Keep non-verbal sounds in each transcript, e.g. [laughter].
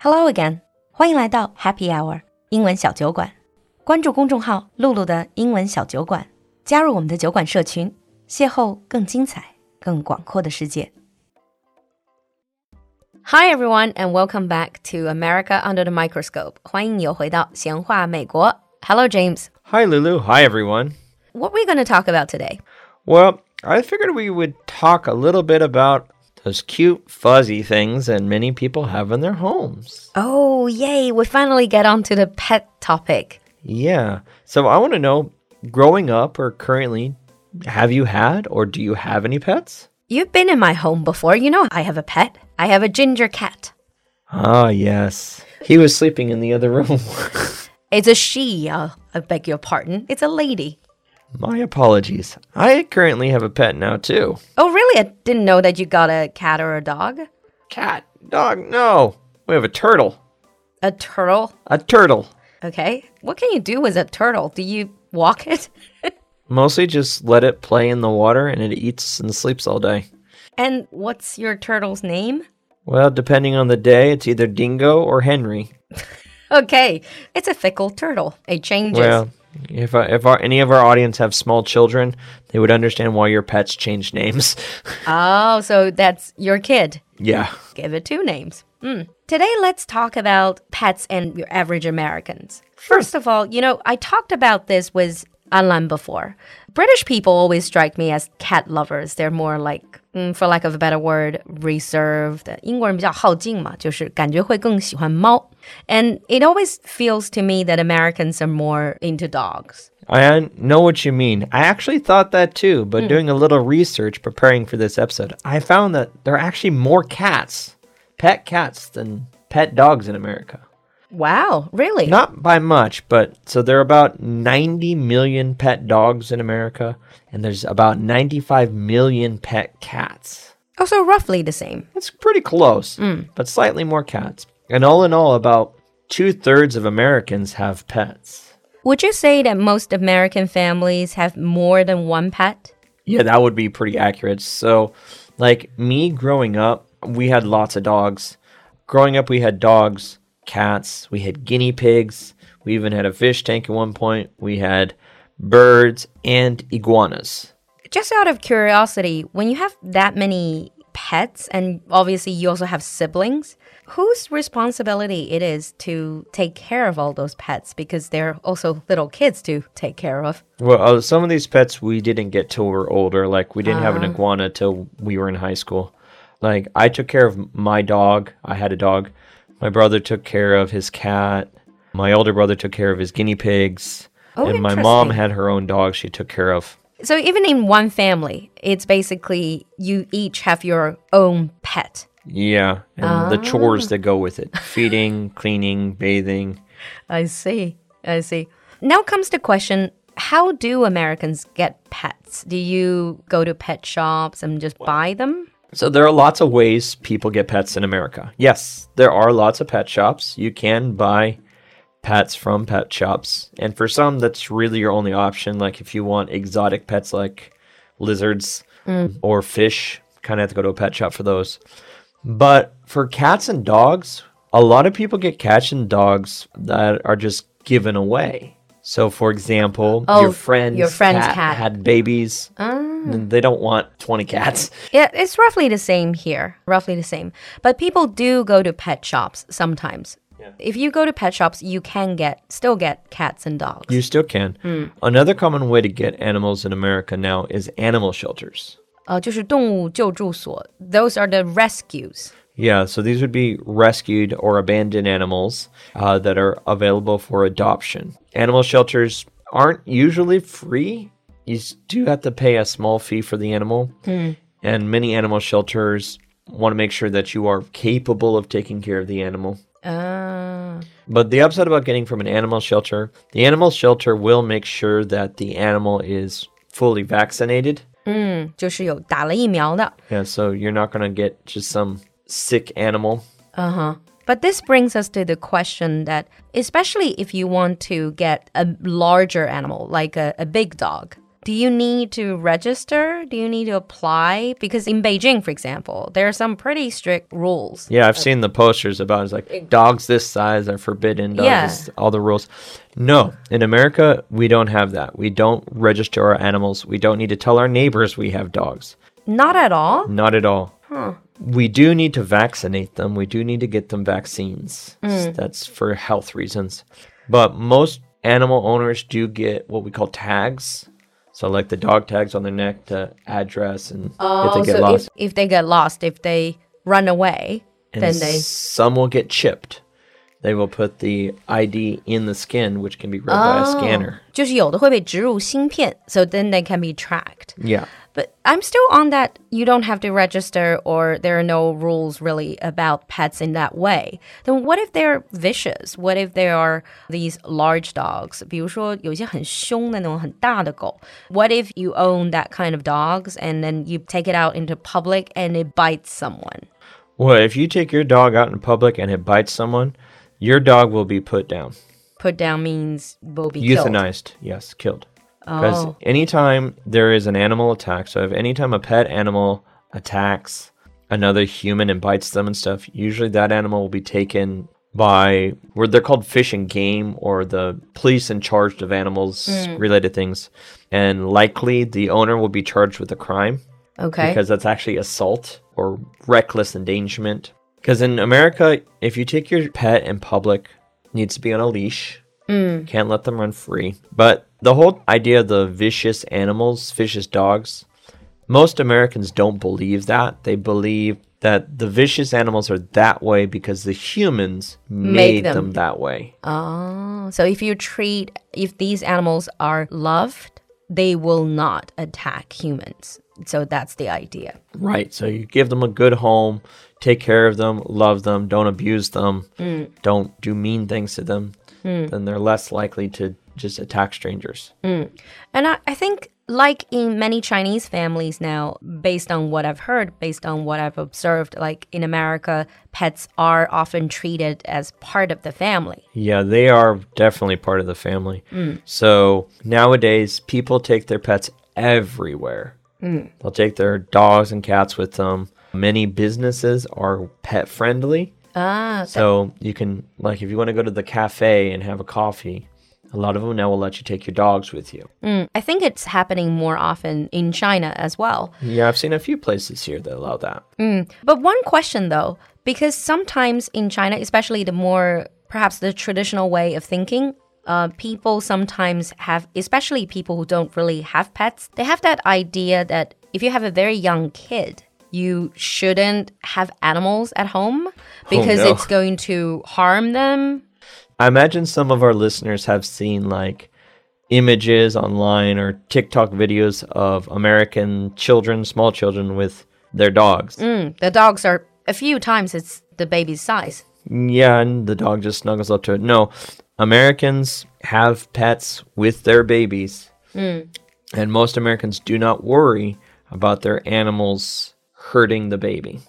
Hello again，欢迎来到 Happy Hour 英文小酒馆。关注公众号“露露的英文小酒馆”，加入我们的酒馆社群，邂逅更精彩、更广阔的世界。Hi everyone, and welcome back to America Under the Microscope. 欢迎你又回到闲话美国。Hello, James. Hi, Lulu. Hi, everyone. What are we going to talk about today? Well, I figured we would talk a little bit about those cute, fuzzy things that many people have in their homes. Oh, yay! We finally get onto the pet topic. Yeah. So I want to know growing up or currently, have you had or do you have any pets? You've been in my home before. You know I have a pet. I have a ginger cat. Ah, yes. He was sleeping in the other [laughs] room. It's a she. Uh, I beg your pardon. It's a lady. My apologies. I currently have a pet now, too. Oh, really? I didn't know that you got a cat or a dog. Cat, dog, no. We have a turtle. A turtle. A turtle. Okay. What can you do with a turtle? Do you walk it? [laughs] Mostly just let it play in the water and it eats and sleeps all day. and what's your turtle's name? Well, depending on the day, it's either Dingo or Henry. [laughs] Okay. It's a fickle turtle. It changes. Well, if uh, if our, any of our audience have small children, they would understand why your pets change names. [laughs] oh, so that's your kid. yeah. Give it two names. Hmm. Today, let's talk about pets and your average Americans. First of all, you know, I talked about this with Alan before. British people always strike me as cat lovers. They're more like, mm, for lack of a better word, reserved. 英国人比较好静嘛，就是感觉会更喜欢猫。And it always feels to me that Americans are more into dogs. I know what you mean. I actually thought that too, but doing a little research preparing for this episode, I found that there are actually more cats, pet cats, than pet dogs in America. Wow, really? Not by much, but so there are about 90 million pet dogs in America, and there's about 95 million pet cats. Oh, so roughly the same. It's pretty close, mm. but slightly more cats. And all in all, about two thirds of Americans have pets. Would you say that most American families have more than one pet? Yeah, that would be pretty accurate. So, like me growing up, we had lots of dogs. Growing up, we had dogs, cats, we had guinea pigs, we even had a fish tank at one point, we had birds and iguanas. Just out of curiosity, when you have that many pets and obviously you also have siblings, whose responsibility it is to take care of all those pets because they're also little kids to take care of. Well, uh, some of these pets we didn't get till we were older. Like we didn't have an iguana till we were in high school. Like I took care of my dog. I had a dog. My brother took care of his cat. My older brother took care of his guinea pigs. Oh, and my mom had her own dog she took care of. So even in one family, it's basically you each have your own pet. Yeah, and the ah. chores that go with it. Feeding, [laughs] cleaning, bathing. I see. I see. Now comes the question how do Americans get pets? Do you go to pet shops and just buy them? So there are lots of ways people get pets in America. Yes, there are lots of pet shops. You can buy pets from pet shops. And for some that's really your only option like if you want exotic pets like lizards mm. or fish, kind of have to go to a pet shop for those. But for cats and dogs, a lot of people get cats and dogs that are just given away. So, for example, Oh, your friend's, your friend's cat, cat. had babies. and They don't want 20 cats. Yeah, it's roughly the same here. Roughly the same. But people do go to pet shops sometimes. If you go to pet shops, you can get still get cats and dogs. You still can. Another common way to get animals in America now is animal shelters. 呃，就是动物救助所. Those are the rescues. Yeah, so these would be rescued or abandoned animals uh, that are available for adoption. Animal shelters aren't usually free. You s- do have to pay a small fee for the animal. And many animal shelters want to make sure that you are capable of taking care of the animal. Ah. But the upside about getting from an animal shelter, the animal shelter will make sure that the animal is fully vaccinated. 就是有打了疫苗的。 Yeah, so you're not going to get just some sick animal. Uh huh. But this brings us to the question that, especially if you want to get a larger animal, like a, a big dog, Do you need to register? Do you need to apply? Because in Beijing, for example, there are some pretty strict rules. Yeah, I've seen the posters about it's like dogs this size are forbidden. Dogs, Yeah. this- all the rules. No, in America, we don't have that. We don't register our animals. We don't need to tell our neighbors we have dogs. Not at all. Not at all. We do need to vaccinate them. We do need to get them vaccines. Mm. That's for health reasons. But most animal owners do get what we call tags. So, like the dog tags on their neck, the address, and if they oh, get so lost. if, if they get lost, if they run away, And then they. some will get chipped They will put the ID in the skin, which can be read by a scanner. 就是有的会被植入芯片, so then they can be tracked. Yeah. But I'm still on that you don't have to register or there are no rules really about pets in that way. Then what if they're vicious? What if there are these large dogs? 比如说有些很凶的那种很大的狗. What if you own that kind of dogs and then you take it out into public and it bites someone? Well, if you take your dog out in public and it bites someone, your dog will be put down. Put down means will be killed. Euthanized. Yes, killed. Because Oh. anytime there is an animal attack, so if anytime a pet animal attacks another human and bites them and stuff, usually that animal will be taken by where they're called fish and game or the police in charge of animals mm. related things. And likely the owner will be charged with a crime Okay. because that's actually assault or reckless endangerment. Because in America, if you take your pet in public, needs to be on a leash. Mm. Can't let them run free. But the whole idea of the vicious animals, vicious dogs, most Americans don't believe that. They believe that the vicious animals are that way because the humans made them. them that way. Oh, so if you treat if these animals are loved, they will not attack humans. So that's the idea. Right. So you give them a good home, take care of them, love them, don't abuse them, mm. don't do mean things to them, mm. then they're less likely to just attack strangers. Mm. And I, I think, like in many Chinese families now, based on what I've heard, based on what I've observed, like in America, pets are often treated as part of the family. Yeah, they are definitely part of the family. So nowadays, people take their pets everywhere. Mm. They'll take their dogs and cats with them. Many businesses are pet friendly. Ah, So you can, like, if you want to go to the cafe and have a coffee, a lot of them now will let you take your dogs with you. Mm. I think it's happening more often in China as well. Yeah, I've seen a few places here that allow that. Mm. But one question though, because sometimes in China, especially the more perhaps the traditional way of thinking, uh, people sometimes have, especially people who don't really have pets, they have that idea that if you have a very young kid, you shouldn't have animals at home because no. it's going to harm them. I imagine some of our listeners have seen like images online or TikTok videos of American children, small children with their dogs. Mm, the dogs are a few times it's the baby's size. Yeah, and the dog just snuggles up to it. No, Americans have pets with their babies. And most Americans do not worry about their animals hurting the baby.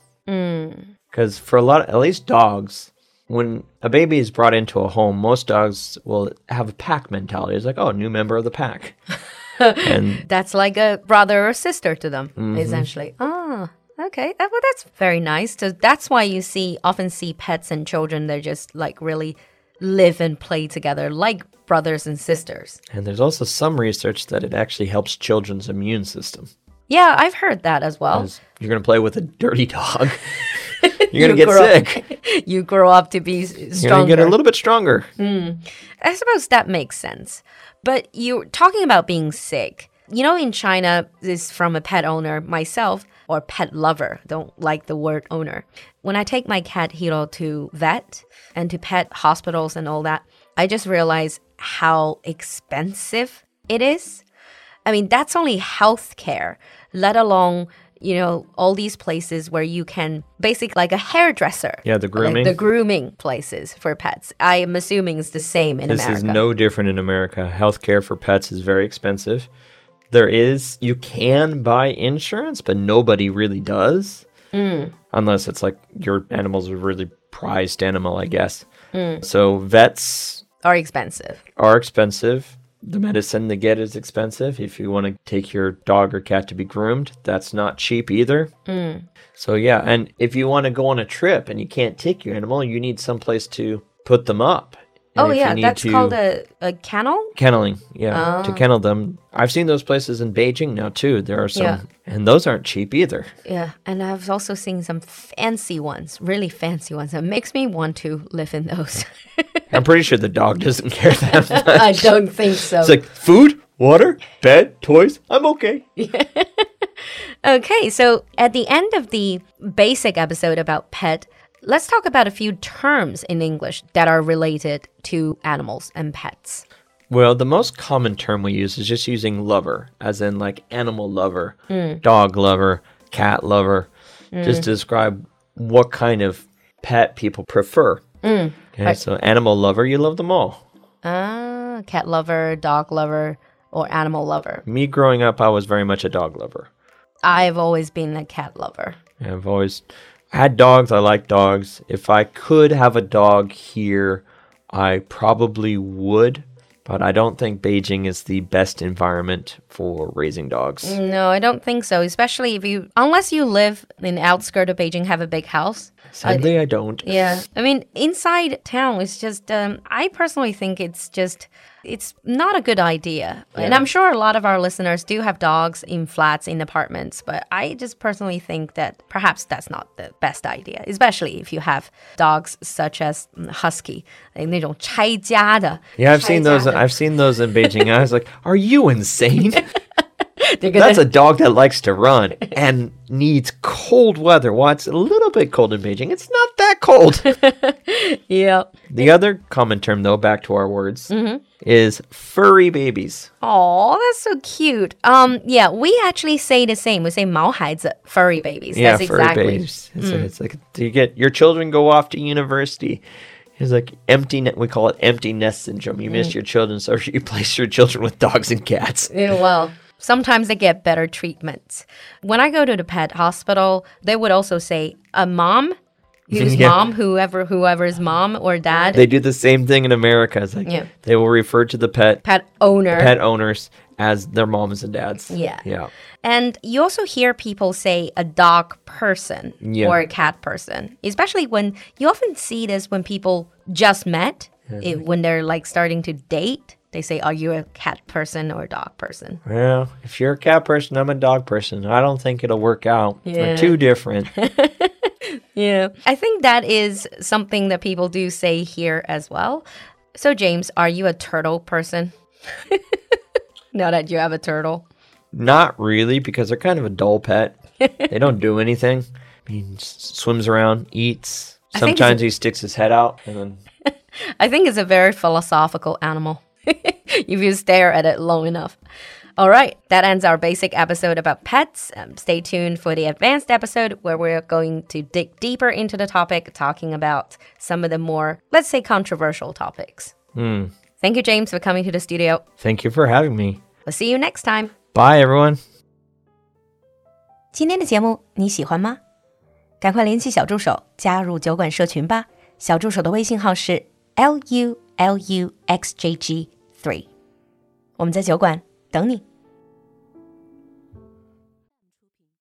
Because for a lot, at least dogs, when a baby is brought into a home, most dogs will have a pack mentality. It's like, oh, new member of the pack. [laughs] and That's like a brother or sister to them, essentially. Ah, okay. Uh, Well, that's very nice. So that's why you see often see pets and children. They're just like really live and play together, like brothers and sisters. and there's also some research that it actually helps children's immune system. Yeah, I've heard that as well. 'Cause You're going to play with a dirty dog. [laughs] You're going to get grow- sick. [laughs] You grow up to be s- You're going to get a little bit stronger. Hmm. I suppose that makes sense. But you're talking about being sick. You know, in China, this is from a pet owner myself or pet lover. Don't like the word owner. When I take my cat Hiro to vet and to pet hospitals and all that, I just realize how expensive it is. I mean, that's only health care, let alone, you know, all these places where you can basically like a hairdresser. Yeah, the Like grooming. the grooming places for pets. I am assuming it's the same in This America. is no different in America. Healthcare for pets is very expensive. There is, you can buy insurance, but nobody really does. Mm. Unless it's like your animal's a really prized animal, I guess. Mm. So vets are expensive. are expensive. the medicine they get is expensive. If you want to take your dog or cat to be groomed, that's not cheap either. Mm. So yeah, and if you want to go on a trip and you can't take your animal, you need some place to put them up. And Oh yeah, that's to- called a, a kennel. kenneling. Yeah, to oh. kennel them. I've seen those places in Beijing now too. There are some, Yeah. and those aren't cheap either. Yeah, and I've also seen some fancy ones, really fancy ones. It makes me want to live in those. [laughs] I'm pretty sure the dog doesn't care that [laughs] much. I don't think so. It's like food, water, bed, toys. I'm okay. [laughs] Okay, so at the end of the basic episode about pet, let's talk about a few terms in English that are related to animals and pets. Well, the most common term we use is just using lover, as in like animal lover, hmm. dog lover, cat lover, hmm. just to describe what kind of pet people prefer. Hmm. Okay, so animal lover, you love them all. Ah, cat lover, dog lover, or animal lover. Me growing up, I was very much a dog lover. I've always been a cat lover. I've always I had dogs. I like dogs. If I could have a dog here, I probably would. But I don't think Beijing is the best environment for raising dogs. No, I don't think so. Especially if you, unless you live in the outskirt of Beijing, have a big house. Sadly, I don't. Yeah, I mean, inside town is just. Um, I personally think it's just. It's not a good idea, and I'm sure a lot of our listeners do have dogs in flats, in apartments. But I just personally think that perhaps that's not the best idea, especially if you have dogs such as mm, husky, like 那种拆家的。 Yeah, I've seen those. 拆家的 I've seen those in Beijing. I was like, "Are you insane? [laughs] They're gonna- That's a dog that likes to run and needs cold weather. Well, it's a little bit cold in Beijing. It's not that cold." [laughs] yeah. the other common term, though, back to our words, Mm-hmm. is furry babies. Oh, that's so cute. Um, yeah, we actually say the same. We say 毛孩子, furry babies. Yeah, that's furry exactly. babies. It's, it's like you get your children go off to university. It's like empty net. We call it empty nest syndrome. You miss your children, so [laughs] you place your children with dogs and cats. Yeah, well, sometimes they get better treatments. When I go to the pet hospital, they would also say a mom, whose [laughs] Yeah. mom, whoever, whoever's mom or dad, They do the same thing in America. It's like Yeah. they will refer to the pet pet owner. pet owners as their moms and dads. Yeah. yeah. And you also hear people say a dog person Yeah. or a cat person, especially when you often see this when people just met, it- when they're like starting to date. They say, Are you a cat person or a dog person? Well, if you're a cat person, I'm a dog person. I don't think it'll work out. Yeah. We're too different. [laughs] Yeah. I think that is something that people do say here as well. So, James, are you a turtle person? [laughs] now that you have a turtle. Not really, because they're kind of a dull pet. [laughs] they don't do anything. I mean, s- swims around, eats. I think it's Sometimes he sticks his head out, and then I think it's a very philosophical animal if [laughs] you stare at it long enough. All right, that ends our basic episode about pets. Um, stay tuned for the advanced episode where we're going to dig deeper into the topic, talking about some of the more, let's say, controversial topics. Thank you, James, for coming to the studio. thank you for having me. We'll see you next time. Bye, everyone. 今天的节目你喜欢吗？赶快联系小助手加入酒馆社群吧。小助手的微信号是 l u l u x j g three，我们在酒馆等你。